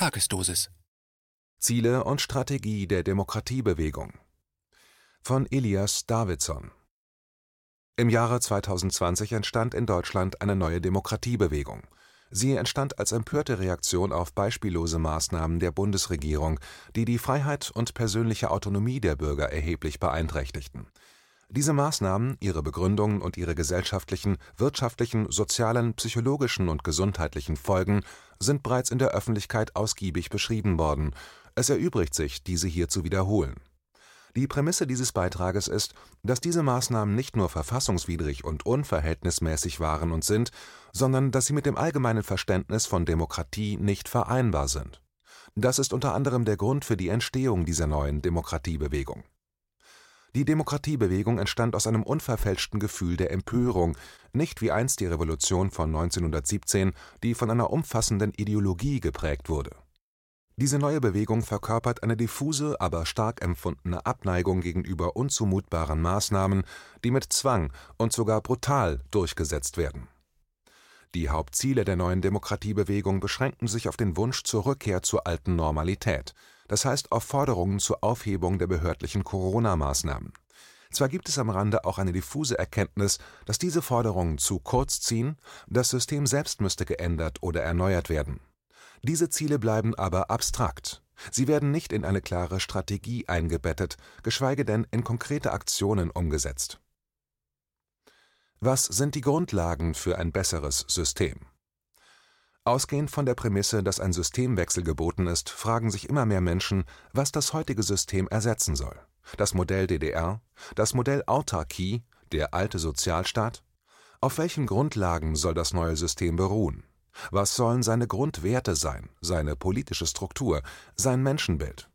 Tagesdosis. Ziele und Strategie der Demokratiebewegung von Elias Davidson Im Jahre 2020 entstand in Deutschland eine neue Demokratiebewegung. Sie entstand als empörte Reaktion auf beispiellose Maßnahmen der Bundesregierung, die die Freiheit und persönliche Autonomie der Bürger erheblich beeinträchtigten. Diese Maßnahmen, ihre Begründungen und ihre gesellschaftlichen, wirtschaftlichen, sozialen, psychologischen und gesundheitlichen Folgen sind bereits in der Öffentlichkeit ausgiebig beschrieben worden, es erübrigt sich, diese hier zu wiederholen. Die Prämisse dieses Beitrages ist, dass diese Maßnahmen nicht nur verfassungswidrig und unverhältnismäßig waren und sind, sondern dass sie mit dem allgemeinen Verständnis von Demokratie nicht vereinbar sind. Das ist unter anderem der Grund für die Entstehung dieser neuen Demokratiebewegung die Demokratiebewegung entstand aus einem unverfälschten Gefühl der Empörung, nicht wie einst die Revolution von 1917, die von einer umfassenden Ideologie geprägt wurde. Diese neue Bewegung verkörpert eine diffuse, aber stark empfundene Abneigung gegenüber unzumutbaren Maßnahmen, die mit Zwang und sogar brutal durchgesetzt werden. Die Hauptziele der neuen Demokratiebewegung beschränken sich auf den Wunsch zur Rückkehr zur alten Normalität – das heißt auf Forderungen zur Aufhebung der behördlichen Corona-Maßnahmen. Zwar gibt es am Rande auch eine diffuse Erkenntnis, dass diese Forderungen zu kurz ziehen, das System selbst müsste geändert oder erneuert werden. Diese Ziele bleiben aber abstrakt. Sie werden nicht in eine klare Strategie eingebettet, geschweige denn in konkrete Aktionen umgesetzt. Was sind die Grundlagen für ein besseres System? Ausgehend von der Prämisse, dass ein Systemwechsel geboten ist, fragen sich immer mehr Menschen, was das heutige System ersetzen soll. Das Modell DDR, das Modell Autarkie, der alte Sozialstaat? Auf welchen Grundlagen soll das neue System beruhen? Was sollen seine Grundwerte sein, seine politische Struktur, sein Menschenbild?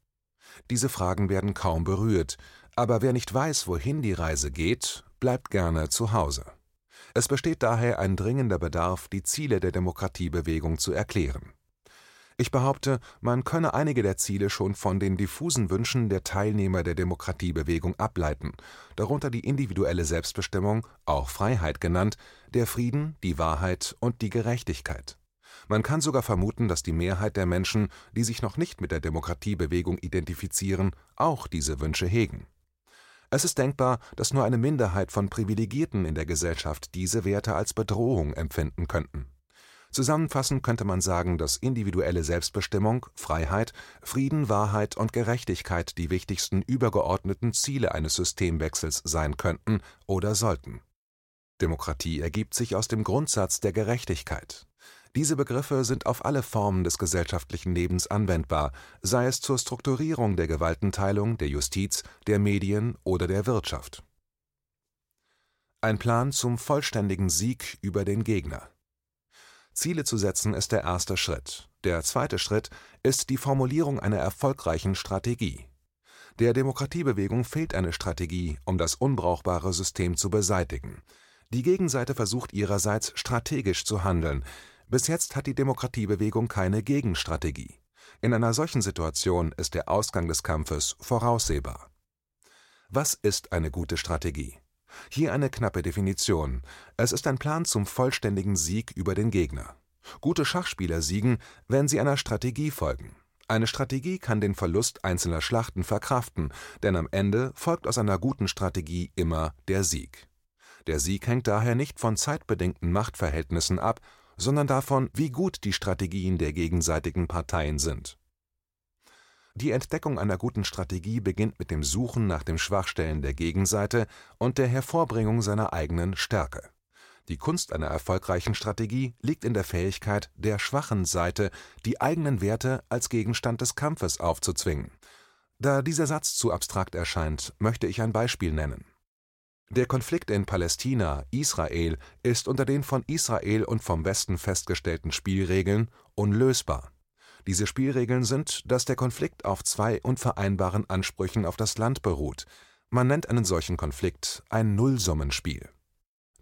Diese Fragen werden kaum berührt, aber wer nicht weiß, wohin die Reise geht, bleibt gerne zu Hause. Es besteht daher ein dringender Bedarf, die Ziele der Demokratiebewegung zu erklären. Ich behaupte, man könne einige der Ziele schon von den diffusen Wünschen der Teilnehmer der Demokratiebewegung ableiten, darunter die individuelle Selbstbestimmung, auch Freiheit genannt, der Frieden, die Wahrheit und die Gerechtigkeit. Man kann sogar vermuten, dass die Mehrheit der Menschen, die sich noch nicht mit der Demokratiebewegung identifizieren, auch diese Wünsche hegen es ist denkbar, dass nur eine Minderheit von Privilegierten in der Gesellschaft diese Werte als Bedrohung empfinden könnten. Zusammenfassend könnte man sagen, dass individuelle Selbstbestimmung, Freiheit, Frieden, Wahrheit und Gerechtigkeit die wichtigsten übergeordneten Ziele eines Systemwechsels sein könnten oder sollten. Demokratie ergibt sich aus dem Grundsatz der Gerechtigkeit. Diese Begriffe sind auf alle Formen des gesellschaftlichen Lebens anwendbar, sei es zur Strukturierung der Gewaltenteilung, der Justiz, der Medien oder der Wirtschaft. Ein Plan zum vollständigen Sieg über den Gegner. Ziele zu setzen ist der erste Schritt. Der zweite Schritt ist die Formulierung einer erfolgreichen Strategie. Der Demokratiebewegung fehlt eine Strategie, um das unbrauchbare System zu beseitigen. Die Gegenseite versucht ihrerseits strategisch zu handeln, bis jetzt hat die Demokratiebewegung keine Gegenstrategie. In einer solchen Situation ist der Ausgang des Kampfes voraussehbar. Was ist eine gute Strategie? Hier eine knappe Definition. Es ist ein Plan zum vollständigen Sieg über den Gegner. Gute Schachspieler siegen, wenn sie einer Strategie folgen. Eine Strategie kann den Verlust einzelner Schlachten verkraften, denn am Ende folgt aus einer guten Strategie immer der Sieg. Der Sieg hängt daher nicht von zeitbedingten Machtverhältnissen ab, sondern davon, wie gut die Strategien der gegenseitigen Parteien sind. Die Entdeckung einer guten Strategie beginnt mit dem Suchen nach den Schwachstellen der Gegenseite und der Hervorbringung seiner eigenen Stärke. Die Kunst einer erfolgreichen Strategie liegt in der Fähigkeit der schwachen Seite, die eigenen Werte als Gegenstand des Kampfes aufzuzwingen. Da dieser Satz zu abstrakt erscheint, möchte ich ein Beispiel nennen der Konflikt in Palästina/Israel ist unter den von Israel und vom Westen festgestellten Spielregeln unlösbar. Diese Spielregeln sind, dass der Konflikt auf zwei unvereinbaren Ansprüchen auf das Land beruht. Man nennt einen solchen Konflikt ein Nullsummenspiel.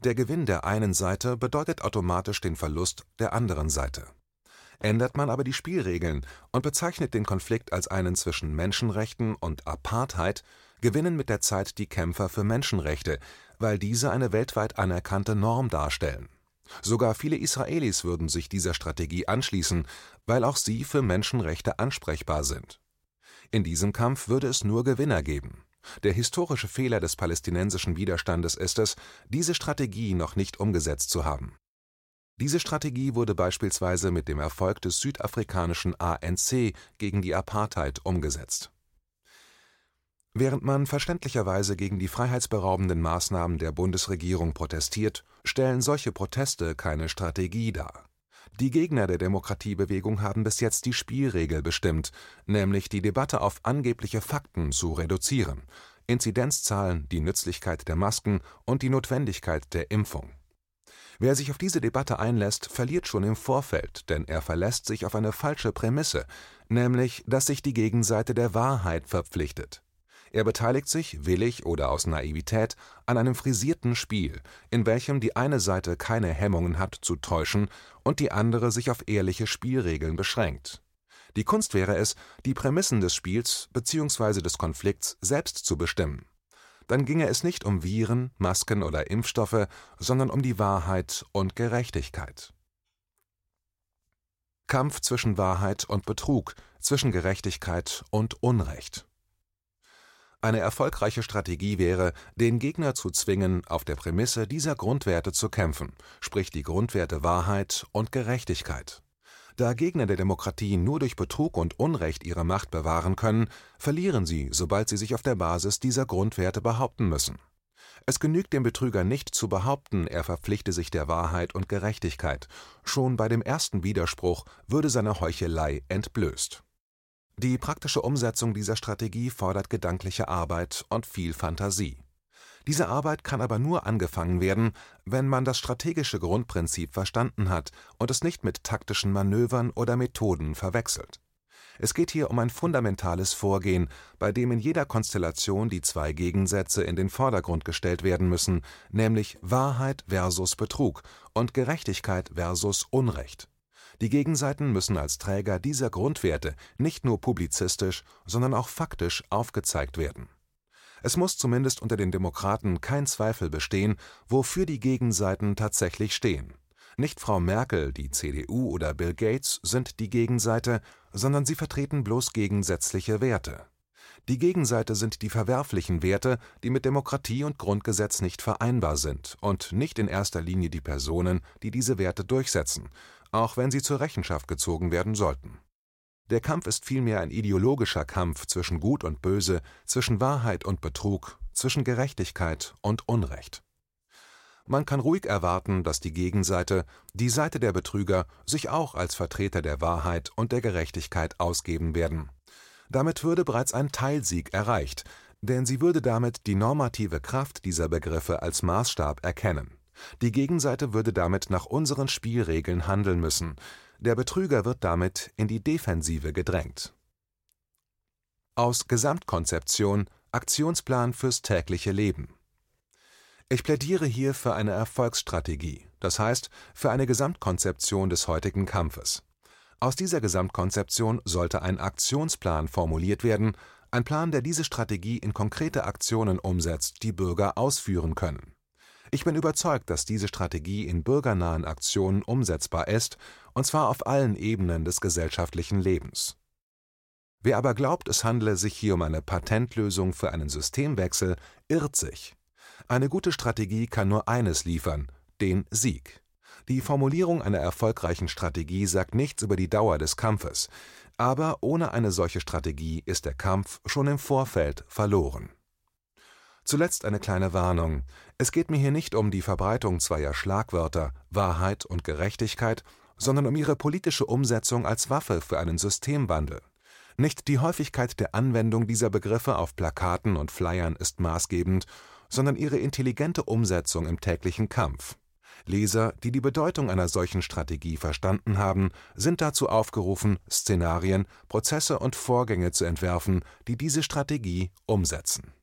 Der Gewinn der einen Seite bedeutet automatisch den Verlust der anderen Seite. Ändert man aber die Spielregeln und bezeichnet den Konflikt als einen zwischen Menschenrechten und Apartheid, gewinnen mit der Zeit die Kämpfer für Menschenrechte, weil diese eine weltweit anerkannte Norm darstellen. Sogar viele Israelis würden sich dieser Strategie anschließen, weil auch sie für Menschenrechte ansprechbar sind. In diesem Kampf würde es nur Gewinner geben. Der historische Fehler des palästinensischen Widerstandes ist es, diese Strategie noch nicht umgesetzt zu haben. Diese Strategie wurde beispielsweise mit dem Erfolg des südafrikanischen ANC gegen die Apartheid umgesetzt. Während man verständlicherweise gegen die freiheitsberaubenden Maßnahmen der Bundesregierung protestiert, stellen solche Proteste keine Strategie dar. Die Gegner der Demokratiebewegung haben bis jetzt die Spielregel bestimmt, nämlich die Debatte auf angebliche Fakten zu reduzieren Inzidenzzahlen, die Nützlichkeit der Masken und die Notwendigkeit der Impfung. Wer sich auf diese Debatte einlässt, verliert schon im Vorfeld, denn er verlässt sich auf eine falsche Prämisse, nämlich dass sich die Gegenseite der Wahrheit verpflichtet. Er beteiligt sich, willig oder aus Naivität, an einem frisierten Spiel, in welchem die eine Seite keine Hemmungen hat zu täuschen und die andere sich auf ehrliche Spielregeln beschränkt. Die Kunst wäre es, die Prämissen des Spiels bzw. des Konflikts selbst zu bestimmen. Dann ginge es nicht um Viren, Masken oder Impfstoffe, sondern um die Wahrheit und Gerechtigkeit. Kampf zwischen Wahrheit und Betrug, zwischen Gerechtigkeit und Unrecht. Eine erfolgreiche Strategie wäre, den Gegner zu zwingen, auf der Prämisse dieser Grundwerte zu kämpfen, sprich die Grundwerte Wahrheit und Gerechtigkeit. Da Gegner der Demokratie nur durch Betrug und Unrecht ihre Macht bewahren können, verlieren sie, sobald sie sich auf der Basis dieser Grundwerte behaupten müssen. Es genügt dem Betrüger nicht zu behaupten, er verpflichte sich der Wahrheit und Gerechtigkeit, schon bei dem ersten Widerspruch würde seine Heuchelei entblößt die praktische Umsetzung dieser Strategie fordert gedankliche Arbeit und viel Fantasie. Diese Arbeit kann aber nur angefangen werden, wenn man das strategische Grundprinzip verstanden hat und es nicht mit taktischen Manövern oder Methoden verwechselt. Es geht hier um ein fundamentales Vorgehen, bei dem in jeder Konstellation die zwei Gegensätze in den Vordergrund gestellt werden müssen, nämlich Wahrheit versus Betrug und Gerechtigkeit versus Unrecht die Gegenseiten müssen als Träger dieser Grundwerte nicht nur publizistisch, sondern auch faktisch aufgezeigt werden. Es muss zumindest unter den Demokraten kein Zweifel bestehen, wofür die Gegenseiten tatsächlich stehen. Nicht Frau Merkel, die CDU oder Bill Gates sind die Gegenseite, sondern sie vertreten bloß gegensätzliche Werte. Die Gegenseite sind die verwerflichen Werte, die mit Demokratie und Grundgesetz nicht vereinbar sind, und nicht in erster Linie die Personen, die diese Werte durchsetzen, auch wenn sie zur Rechenschaft gezogen werden sollten. Der Kampf ist vielmehr ein ideologischer Kampf zwischen Gut und Böse, zwischen Wahrheit und Betrug, zwischen Gerechtigkeit und Unrecht. Man kann ruhig erwarten, dass die Gegenseite, die Seite der Betrüger, sich auch als Vertreter der Wahrheit und der Gerechtigkeit ausgeben werden. Damit würde bereits ein Teilsieg erreicht, denn sie würde damit die normative Kraft dieser Begriffe als Maßstab erkennen. Die Gegenseite würde damit nach unseren Spielregeln handeln müssen, der Betrüger wird damit in die Defensive gedrängt. Aus Gesamtkonzeption Aktionsplan fürs tägliche Leben Ich plädiere hier für eine Erfolgsstrategie, das heißt für eine Gesamtkonzeption des heutigen Kampfes. Aus dieser Gesamtkonzeption sollte ein Aktionsplan formuliert werden, ein Plan, der diese Strategie in konkrete Aktionen umsetzt, die Bürger ausführen können ich bin überzeugt, dass diese Strategie in bürgernahen Aktionen umsetzbar ist, und zwar auf allen Ebenen des gesellschaftlichen Lebens. Wer aber glaubt, es handle sich hier um eine Patentlösung für einen Systemwechsel, irrt sich. Eine gute Strategie kann nur eines liefern, den Sieg. Die Formulierung einer erfolgreichen Strategie sagt nichts über die Dauer des Kampfes, aber ohne eine solche Strategie ist der Kampf schon im Vorfeld verloren. Zuletzt eine kleine Warnung. Es geht mir hier nicht um die Verbreitung zweier Schlagwörter Wahrheit und Gerechtigkeit, sondern um ihre politische Umsetzung als Waffe für einen Systemwandel. Nicht die Häufigkeit der Anwendung dieser Begriffe auf Plakaten und Flyern ist maßgebend, sondern ihre intelligente Umsetzung im täglichen Kampf. Leser, die die Bedeutung einer solchen Strategie verstanden haben, sind dazu aufgerufen, Szenarien, Prozesse und Vorgänge zu entwerfen, die diese Strategie umsetzen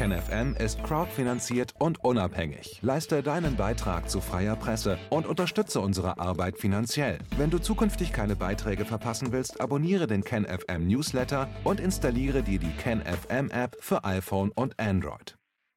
KenFM ist crowdfinanziert und unabhängig. Leiste deinen Beitrag zu freier Presse und unterstütze unsere Arbeit finanziell. Wenn du zukünftig keine Beiträge verpassen willst, abonniere den KenFM Newsletter und installiere dir die KenFM App für iPhone und Android.